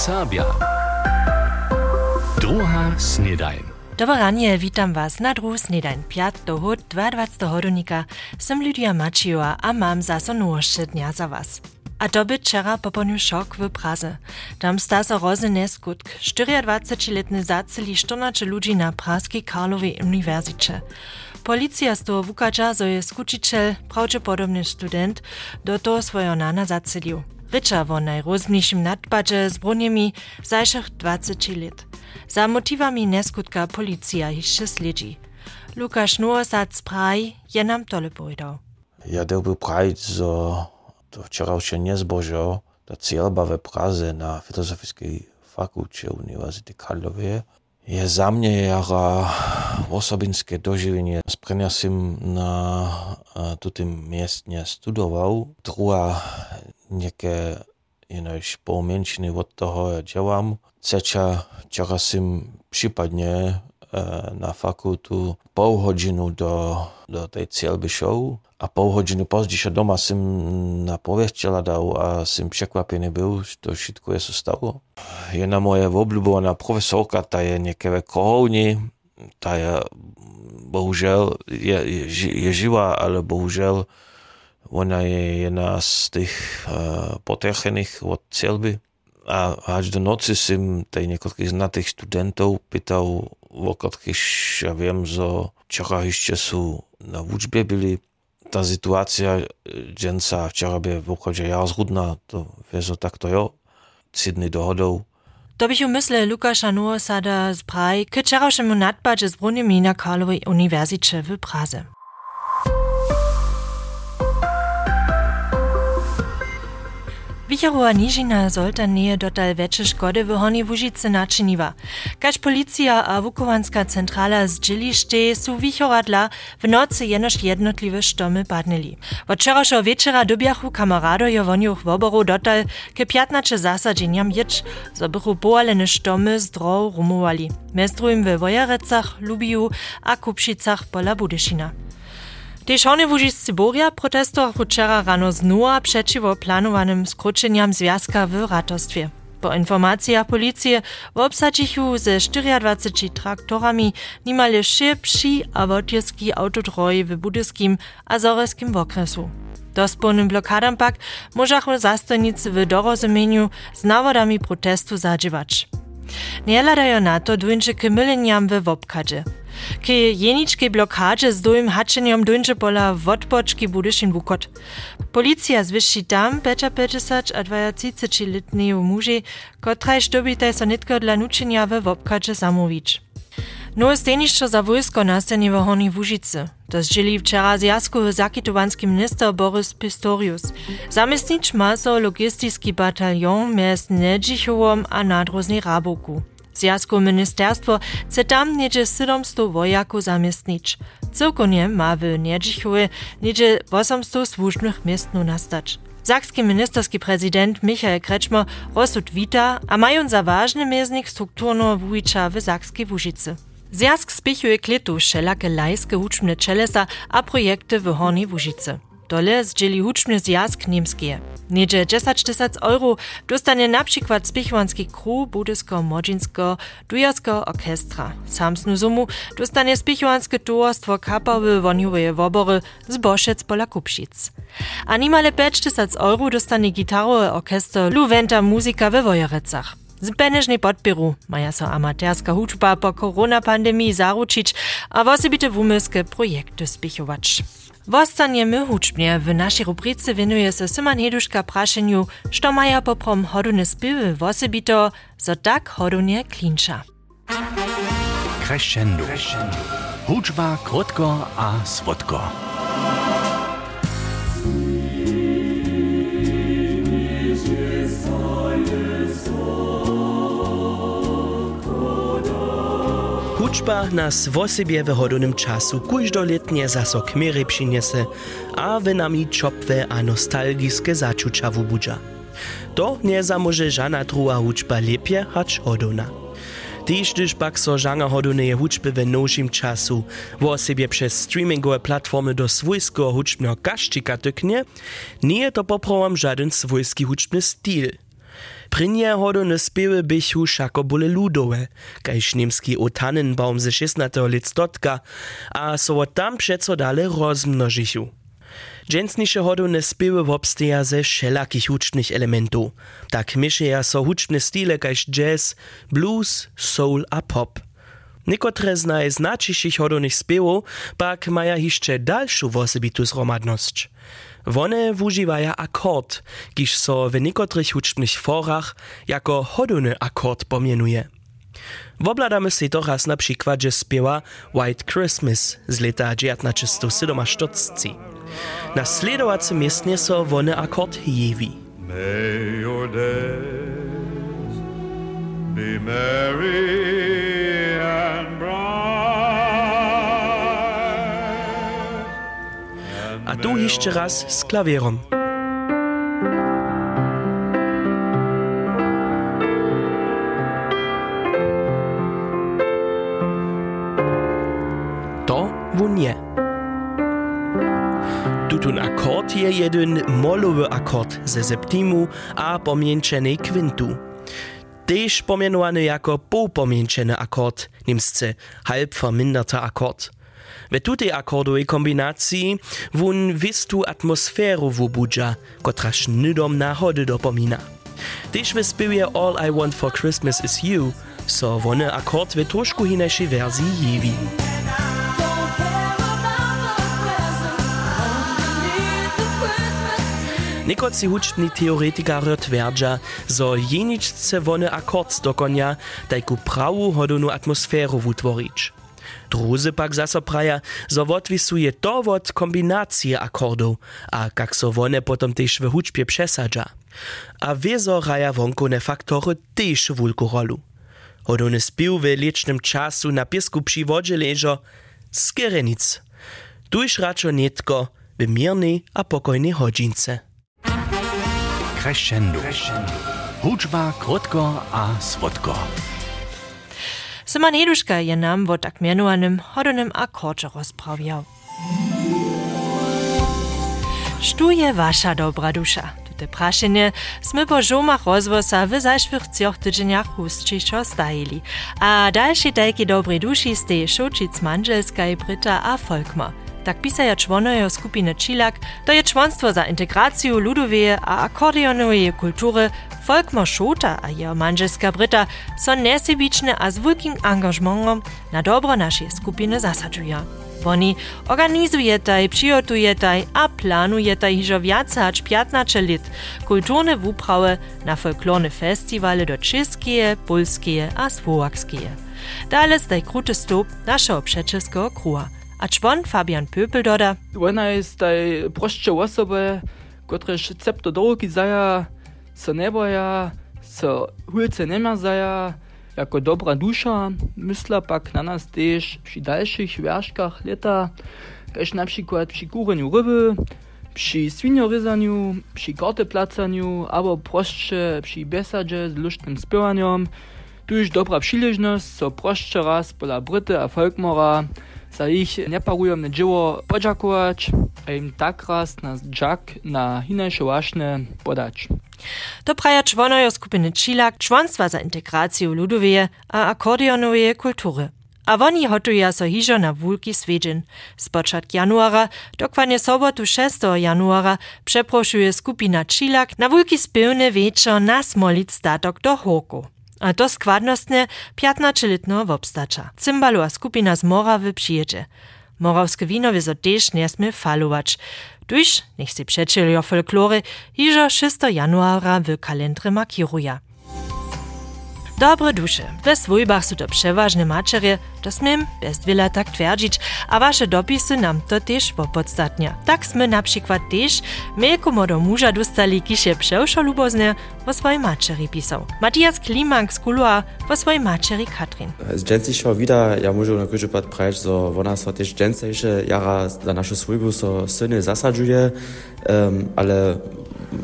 Serbia. Druga snedajn. Dobranie, witam was na druhu snedajn 5 do hod 22 hodonika. Sem Lydia Maciła a mam zaso nowości dnia za was. A to by wczera poponił szok w Praze. Tam sta so rozny skutk. 24-letny zaceli 14 ludzi na praskiej Karlowej Uniwersycie. Policja z toho wukača, zo je skučiteľ, pravdepodobný student, do toho svojho nana zacelił. Rycza o najróżniejszym nadpadzie z broniami zajszych 20 lat. Za motywami neskutka policja jeszcze śledzi. Lukasz Nuosac z Praj je nam tole powiedział. Ja chciałbym prawić, że to wczoraj się nie zbożo, ta cielba we Praze na Filozofiskiej Fakulcie Uniwersytety Karlowej je za mnie jara osobinské doživenie. Sprenia som na tutym miestne studował. Nieké ináč pomenšiny od toho ja dělám. Třeča, čera som případne na fakultu pol hodinu do, do tej cielby show a pol hodinu později doma som na pověštěla dal a som překvapený byl, že to všetko je stalo. Jedna moje obľúbovaná profesorka, ta je niekde kohovni, ta je bohužel je, je, je živá, ale bohužel ona je jedna z těch uh, potrchených od cielby. A až do noci som tej niekoľkých znatých studentov pýtal, o ktorých ja viem, že včera ešte sú na učbe byli. Ta sytuacja dženca včera by v obchode ja zhudná, to vie, že takto jo. Sydney dohodou. To bych umysle Lukasza Nuosada z Praj k wczorajszemu nadbadzie z brunimi na Karlowej Uniwersycie w Praze. Wichorowa nižina zolta nie dotal veće škody w Horni Łužice načiniva. Kaž policja a Wukovanska centrala zdźělište su wichoradla w nocy jenoż jednotliwe štomy padnili. Od wczorajszego wieczora dobjachu kamaradojo wonioch woboru dotal ke 15 zasadzenjam jecz, zo bychu poalene štomy z droh rumowali. Mez we Wojarecach, Lubiu a Kupšicach pola Budyšina. Tež one Łužiscy Boria protestor wczera rano znova przeciwo planowanym skróceniam związka w ratostwie. Po informacjach policji w obsadzichu ze 24 traktorami niemal szybszy a wotierski autodroj w budyskim a zoreskim okresu. Dospolnym blokadam pak możachu zastojnicy w dorozumieniu z nawodami protestu zadziwać. Nie ladają na to dwójcze k myleniam w wopkadzie. K jenicznej blokadzie z dojm haczeniom dojdzie pola wodpoczki budyszin wukot. Policja zwyższy tam 55 a 30-letniego muži, kotrajż dobitaj so nitko dla nuczenia we wopkadzie zamówić. No stejnišćo za wojsko nastanie w Horni Łužicy. To zdzieli wczera zjazku zakitowanski minister Boris Pistorius. Zamestnič ma so logistický batalion mjez Nedžichovom a nadroznej Raboku. Zjazku ministerstwo chce tam niedzie 700 wojaków zamiestnić. Całkonie ma w Niedźichowie niedzie 800 służbnych miestnu nastać. Sakski ministerski prezydent Michael Kretschmer rozsud wita, a mają za ważny mieznik strukturno wujcza w Sakskiej Łużycy. Zjazk spichuje kletu wszelakie lajskie huczne czelesa a projekty w Hornej Łużycy. Dole zdzieli huczny zjazk niemskie. Niedzie 10 tysięcy euro dostanie na przykład spichwanski kru budysko-modzinsko dujarskiego orkestra. Samsnu sumu dostanie spichwanskie towarstwo kapawy woniowe wobory z Boszec pola Kupšic. A niemale 5 tysięcy euro dostanie gitarowy orkester Luwenta Muzika we Wojerecach. Z penežnej podpiru maja so amaterska hučba po koronapandemii zaručić, a wosebite wumyskie projekty spichować. Wostaniemy hučbnie w naszej rubryce winuje se Syman Heduszka praszeniu, što maja poprom hodune spiewy wosebito, so tak hodunie klinča. Crescendo. Huczba krótko a słodko. Hučba nas w osobie w hodownym czasu kujdoletnie zaso kmiery przyniesie, a w nami czopwe a nostalgiskie zaczucia wubudza. To nie zamoże żadna druga huczba lepiej hać hodowna. Tyż gdyż pak so żanga hodownej huczby w nowszym czasu w osobie przez streamingowe platformy do swojskiego huczbnego kaszczyka tyknie, nie to poprawam żaden swojski huczbny styl. Prinje hodone spiewy bychu šako bole ludowe, kajž niemski o Tannenbaum ze 16. let stotka, a so tam přeco dale rozmnožichu. Dżęsnisze hodone spiewy wobsteja ze wszelakich hucznych elementów. Tak mieszeja so huczne stile kajž jazz, blues, soul a pop. Niekotre z najznačiších hodonych spiewów pak maja jeszcze dalszą wosebitu zromadność. One wużywają akord, kiż so w niekotrych hucznych forach jako hodony akord pomienuje. Wobladamy się teraz na przykładzie spiewa White Christmas z lata 1947. Na sledowacym miestnie so wone akord jewi. May your days be merry tu jeszcze raz z klawierem. To wun je. Tutun akord je jeden molowy akord ze septimu a pomieńczenej kwintu. Tež pomienowany jako półpomięczeny akord, niemsce halb verminderter W tutej akordowej kombinacji vun vistu atmosferu vubujaj budża, kotraż nydom nahody dopomina. Tyż w spiewie All I Want For Christmas Is You, so vone akord w hineši hinejszej Nikot si Nekoci teoretika teoretikare so zo jeničce vone akord dokonja, tajku pravu hodonu atmosferu vutvorič. Druzy pak zaso praja, zo wotwisuje to wot kombinacije akordów, a kak so wone potom tež w hučbie przesadza. A wiezo raja wonkone faktory tež wulku rolu. Hodony spił w licznym czasu na piesku przy wodzie leżo z Kerenic. Tuż raczo nietko w miernej a pokojnej hodzince. Crescendo. Hudźba krótko a słodko. Heduška je nam w tak mianowanym hodonym akordze rozprawiał. Štu je wasza dobra dusza? Tute praszenie sme po żomach rozwosa w zajszwych cioch tydzieniach hustczyšo stajili. A dalszy tajki dobrej duši steje Šočic Manželskaj, Brita a Folkma. Tak pisaja członojo skupiny Čilak, to je członstwo za integraciju ludoweje a akordionoweje kultury Folkmar Šota a jeho manželska Brita so nesebične a z wielkim na dobro naszej skupiny zasadzuja. Oni organizujetaj, przygotujetaj a planujetaj hižo viace hač 15 lit kulturne wuprawy na folklorne festiwale do czeskie, polskie a słowakskie. Dale staj kruty stop naszego przeczeskego kruha. A człon Fabian Pöpel doda, Ona jest taj prošće osobe, cepto dolgi zaja, so ne boja, so hulce ne zaja, jako dobra dusza, mysla pak na nas też przy dalszych wierzchach lata, kaž na przykład przy kureniu ryby, przy swinioryzaniu, przy karteplacaniu, albo prošće przy besadzie z luštnym spywaniem, tu dobra przyleżność, so prošće raz pola Bryty a Folkmora, za ich neparujemne dzieło podziakować, a im tak raz nas dżak na hinajsze ważne podać. to praja członojo skupiny Čilak członstwa za integrację ludoweje a akordionoweje kultury. A woni hotuja so hižo na wulki swiedzin. Z początku januara, dokładnie sobotu 6 januara, przeproszuje skupina Čilak na wulki spełny wieczor na smolic statok do Hoku. A to składnostne 15-letnego wobstacza. Cymbalu a skupina z Morawy przyjedzie. Morawskie wino wieso też nie falować. Tuż, niech si przeczylio folklory, hižo 6 januara w kalendry markiruje. Dobre dusze, we swójbach są to przeważne maczerie, to smiem bez wiele tak twierdzić, a wasze dopisy nam to też podstatnia. Tak sme na przykład też miejku modo muża dostali, kiż je przewszo lubozne o swojej maczeri pisał. Matthias Klimank z Kulua o swojej maczeri Katrin. Z dżęsejszego wida ja muszę na krótszy pat prać, że ona so też jara za naszą so syny zasadzuje, um, ale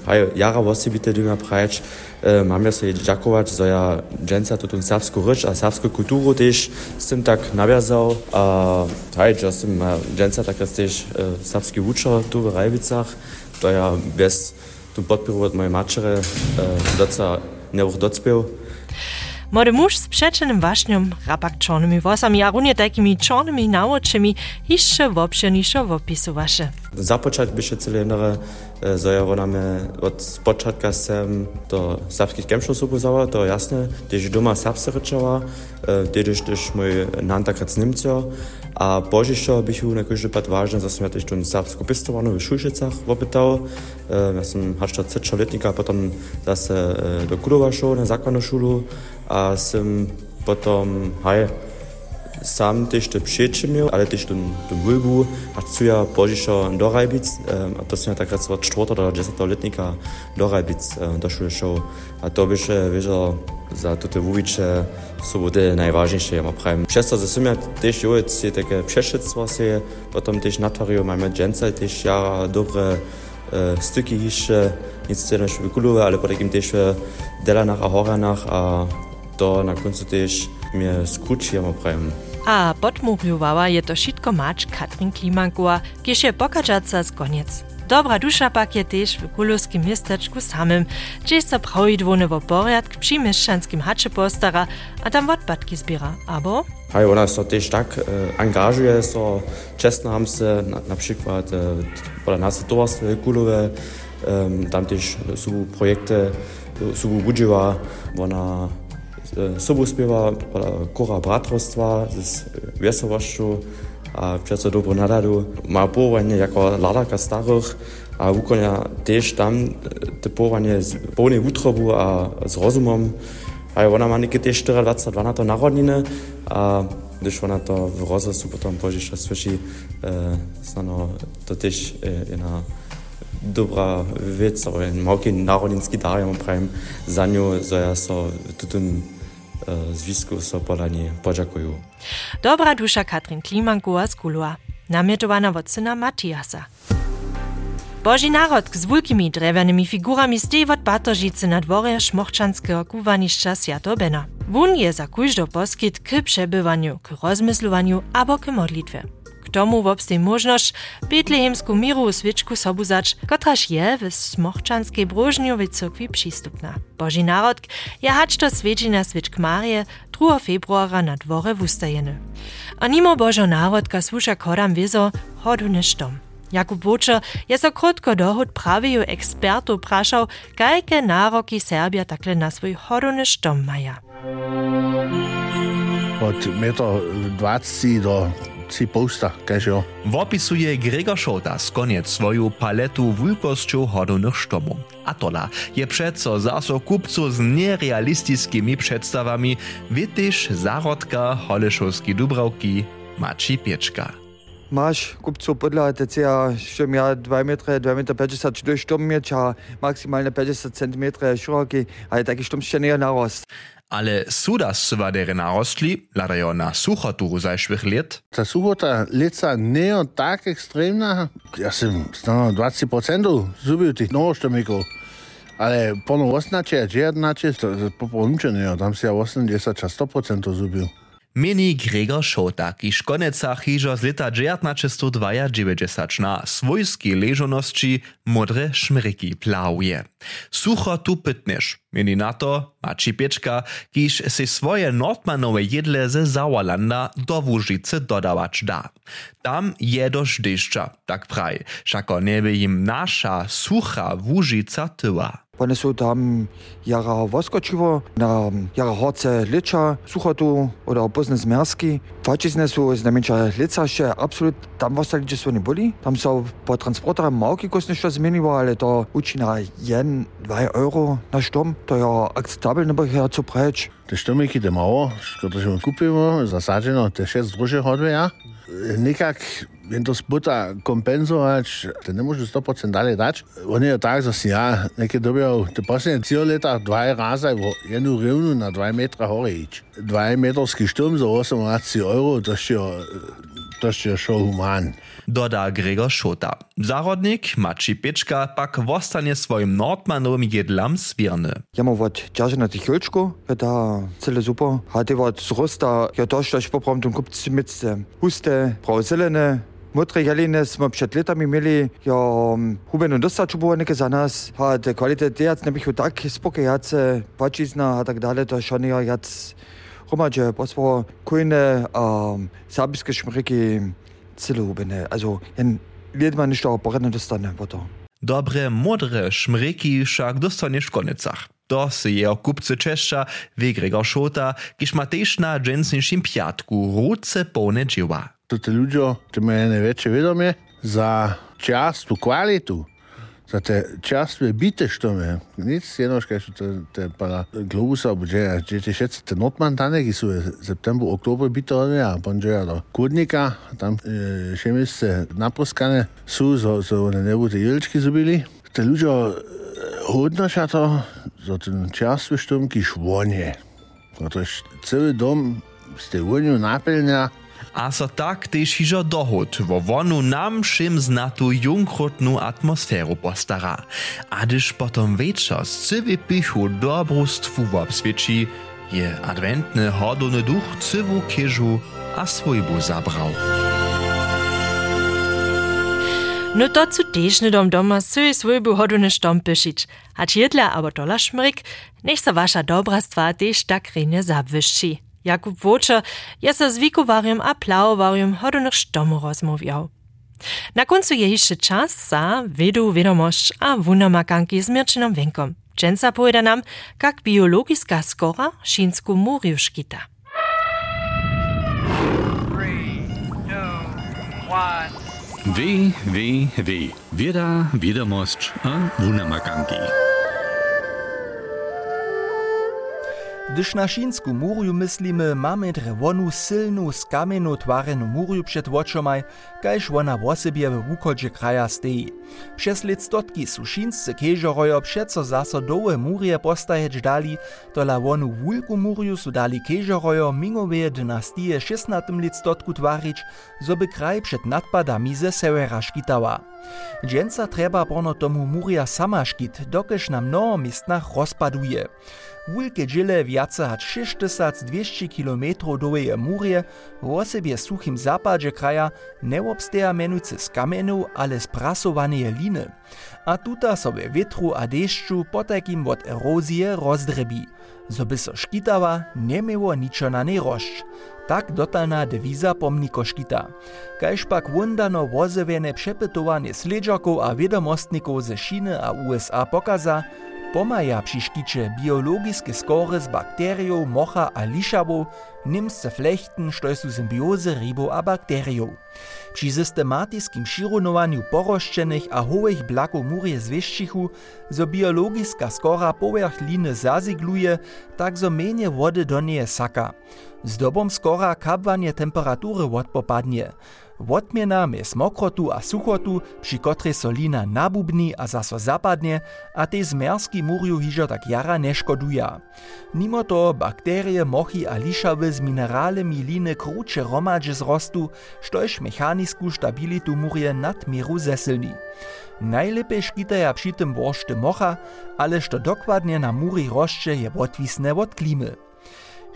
haj, jara wosebite dyma prać, um, mam ja sobie dziakować, że ja dżęsa tutun serbską rycz, a serbską kulturę też z tym tak nawiązał, a haj, że z tym dżęsa tak jest też serbski uczo tu w Rajwicach, to ja bez tu podporu od mojej mačere, doca neuch docpieł. Młody muž z przeczenym waśniom, rapak czarnymi włosami, a runie takimi czarnymi nałoczymi, jeszcze woprzedniejszo wopisowaše. Započat byše celé jenere, so ja ona me od spočatka sem do serbských kemšov supozala, to je jasné, když doma serbse rečava, když když můj nantakrat z Nimcio, a požišo bych ju nekoždy pat vážne, zase ja tiež tu serbsku pistovanú v Šušicach opýtal. Ja som hačta cečo letníka, potom zase e, do Kudova šol na základnú šulu a som potom, haj, sam też te przyjeździe miał, ale też ten, ten wylbu, a co ja pożyczał do Rajbic, a to są tak raz od 4 do 10 letnika do Rajbic doszły show. A to by się, wiesz, za wójcze są te najważniejsze, ja mam prawie. Przez to, że są ja też już takie przeszedztwo się, potem też na teorię mamy dżęce, też ja dobre e, styki jeszcze, nic z tym wykulowe, ale potem też delanach a horanach, a to na końcu też mnie skróci, ja mam prawie. A podmówiowała je to wszystko macz Katrin Klimankowa, kiež je pokażaca z koniec. Dobra dusza pak je też w kulowskim miasteczku samym, gdzie se prawidłony w porядk przy mieszczanskim hacze postara, a tam odpadki zbiera. Abo? Hej, ona so też tak e, angażuje, so czesno ham se, na, na przykład e, pola nas towarstwo kulowe, e, tam też są projekty, są budziła, ona e, sobu śpiewa, pola kora bratrostwa z wesołością, a przez dobrą naladu. Ma powołanie jako ladarka starych, a ukonia też tam e, te powołanie z pełnej utrobu a z rozumem. A ona ma niekie też 24 12 narodniny, a když ona to w rozrostu potom požiša slyší, e, znano, to też e, jedna dobra vec, ale malki narodninski dar, ja mam prajem za nią, za so zwisku so podani podziakuju. Dobra dusza Katrin Klimankowa z Kulua. Namiotowana od syna Matiasa. Boži narod z wielkimi drewianymi figurami stej od Batoržice na dworze szmochczanskiego kuwaniszcza Święto Bena. Wun je za kujżdo poskit k przebywaniu, k rozmyslowaniu abo k modlitwie. K tomu wobstej możność betlehemsku miru switchku sobuzać, kotraż je w Smochczanskiej Brożniowej Cokwi przystupna. Boży Narodk je hać to sweci na switchk Marje 2. februara na dwore w ustajeny. A nimo Bożo Narodka susza kodam wiezo hodu nisztom. Jakub Bučer je za krotko dohod praviju ekspertu prašal, kajke naroki Serbija takle na svoj hodoneš dom maja. Od meter 20 do 3 posta, kažejo. Wopisuje Gregor Šotas koniec svoju paletu wulkosću hodonych štomów. A tola je přeco zaso kupcu z nerealistickimi przedstawami, wityż zarodka Holešovski Dubravki Maci Pieczka. Máš kupcu podľa TCA, že má 2 metre, 2 metre 50 4 štom mieć, a maksimálne 50 cm široký, ale taký štom ešte nie je narost. ale suda sva derenarostli, ladajo na suhoturu zašvih let. Ta suhota leca ne je tako ekstremna, jaz sem stano 20% zubil tih novoštemikov. Ale ponovno osnače, že jednače, popolničenje, tam si ja 80, 100% zubil. Mini Gregor Šota, kiž koneca hižo z leta 1992 na svojski ležonosti modre šmriki plawuje. Sucho tu pytniš, mini na to Maci Pieczka, kiž si svoje Nordmanowe jedle ze Sauerlanda do Łużycy dodawać da. Tam je dość deszcza, tak praj, szako nieby im nasza sucha Łużyca tyła. One sú tam jara voskočivo, na jara horce liča, suchotu oder pozne zmersky. Fačizne sú znamenča licaše, absolut tam ostali, kde sú neboli. Tam sú po transportera małki kosnišo zmeniło, ale to učí na 1, 2 euro na štom. To je akceptabelne, bo je co preč. Te štomiki, te mało, które my kupimy, zasadzeno, te 6 drugie hodwe, ja. Nikak, wenn to sputa kompenzować, to nie może 100% dalej dać. Oni je tak, że si ja, neke dobijo, te poslednje cijel leta, dva raza v jednu rivnu na 2 metra hore ić. 2 metrski štum za 18 euro, to še, to še šo human. Doda Gregor Šota. Zarodnik Maci Pieczka pak wostanie swoim Nordmanowym jedlam swierny. Ja mam od Dżarzena Tychiolczku, ja ta cele super. A ty od zrosta, ja to, że poprom tym kupcy mitzce. Huste, brau zelene, Mutterjaline smo pred leti imeli, jo Hubeno dosta čubuva nekaj za nas, a te kvalitete jac ne bih v tak spokajace, pačizna, a tak dalje, to šanijo jac. Romače, pa smo kujne, um, sabijske šmriki, celo Hubene, also en ljudma ništa oporedno dostane po to. Dobre, modre šmreki však dostaneš v konicah. To se je okupce češča, vegrega šota, kiš matešna džensin šimpjatku, ruce polne dživa te ljudjo, če me ne več vedom je, za čast u kvalitu. Za te častve biteš tome. Nic jednoška što te, te pala globusa obuđeja. Če ti šec te notman tane, ki su septembru, oktobru bito odmeja, ponđeja do kudnika, tam e, še misle naposkane su, so, so ne nebu te jelički zubili. Te ljudjo e, hodno šato za ten častve štom, ki švonje. Zato celi dom ste vonju napeljnja, A so tak też hižo dohod, wo wonu nam všim znatu junkrotnu atmosferu postara. A gdyż potom wieczor z cywy pichu dobrostwu je adwentny hodony duch cywu kieżu a swojbu zabrał. No to zu tež nedom doma svoj svojbu hodune štompišič. Hač jedla abo tola šmrik, nech sa vaša tak. Jakub Vočer je sa z wikowariem a plauwariem hodunych štomu rozmówiał. Na końcu je jeszcze czas za vedu, wiadomość a wunamakanki z Mirczyną Wękom. Dżęca pojeda nam, jak biologiska skora šinsku muriu szkita. Wie, wie, wie. Wieda, wiadomość a wunamakanki. Gdyż na šinsku murju myslimy, mamy drewonu silnu z kamienu twarenu murju przed oczomaj, kajż ona w osobie w wukodzie kraja stoi. Przez lit stotki su šinscy kežorojo přeco zaso dołe murje postajeć dali, tola wonu wulku murju su dali kežorojo mingowe dynastie 16 lit stotku twarić, zoby kraj przed nadpadami ze severa škitała. Dżęca treba pono tomu murja sama škit, dokež na mnoho miestnach rozpaduje. Wulke dżile wiace hač 6200 km dołeje murje, w osobie suchim zapadzie kraja nie obsteja menujcy z kamienu, ale z prasowanej liny. A tuta sobie wietru a deszczu potakim od erozje rozdrebi. Zoby so nie miło niczo na nej rošć. Tak dotalna dewiza pomniko škita. Kajž pak wundano wozewiene przepytowanie sledżaków a wiadomostników ze Chiny a USA pokaza, Pomaja přiškiče biologiske skore z bakterijov, mocha a lišavov, nim se flechten, što su symbioze ribov a bakterijov. Při systematiskim šironovanju poroščenih a hovih blakov murje zveščichu, zo biologiska skora povrch line zazigluje, tak zo menje vode do nje saka. Z dobom skora kabvanje temperatury odpopadnie. Wotmiena mez mokrotu a suchotu, przy kotrej so lina nabubni a zaso zapadnie, a te zmerski murju hižo tak jara neškoduja. Mimo to bakterie, mochy a lišawy z mineralemi liny kruče romadže zrostu, štož mechanisku stabilitu murje nadmieru zesilni. Najlepiej škitaja przy tym woršte mocha, ale što dokładnie na muri rošče je odwisne od klimy.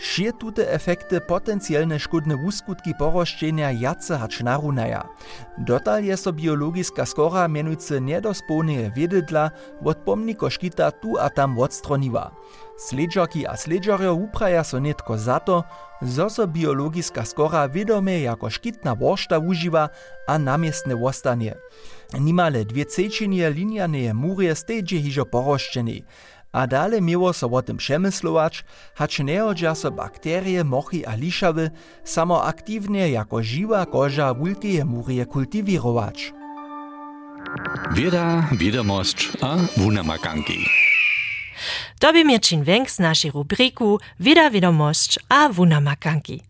Šie tute efekty potencielne škodne wuskutki poroščenia jace hač narunaja. Dotal je so biologiska skora mienujce nedospołneje wiedydla od pomniko škita tu a tam odstroniła. Sledžarki a sledžarjo upraja so netko za to, zo so biologiska skora wiedome jako škitna woršta uživa a namiestne wostanie. Nimale dwie cečinje linianeje murje stejdzie hižo poroščenej, a dale miło so o tym przemyslować, hacz nie odża so bakterie, mochy a lišawy samo aktywnie jako żywa koża wulkie murje kultiwirować. Wieda, wiadomość a wunamakanki. To by Mirčin Wenk z naszej rubriku Vida wiadomość a wunamakanki.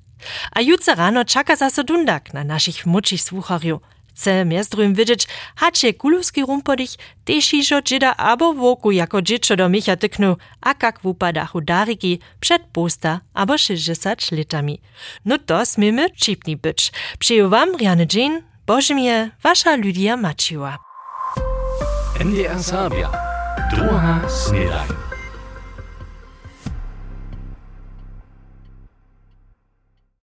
A jutro rano czeka zaso dundak na naszych młodszych słuchariów. Chce miestrujem wiedzieć, hacie kulowski rumpodich, też iżo abo woku jako dziecko do micha tyknu, a kak wupada chudariki przed posta abo 60 litami. No to smymy čipni być. Przyjął wam Jean, Bożymie, wasza Lydia Maciła. NDR Sabia. Druga snedaj.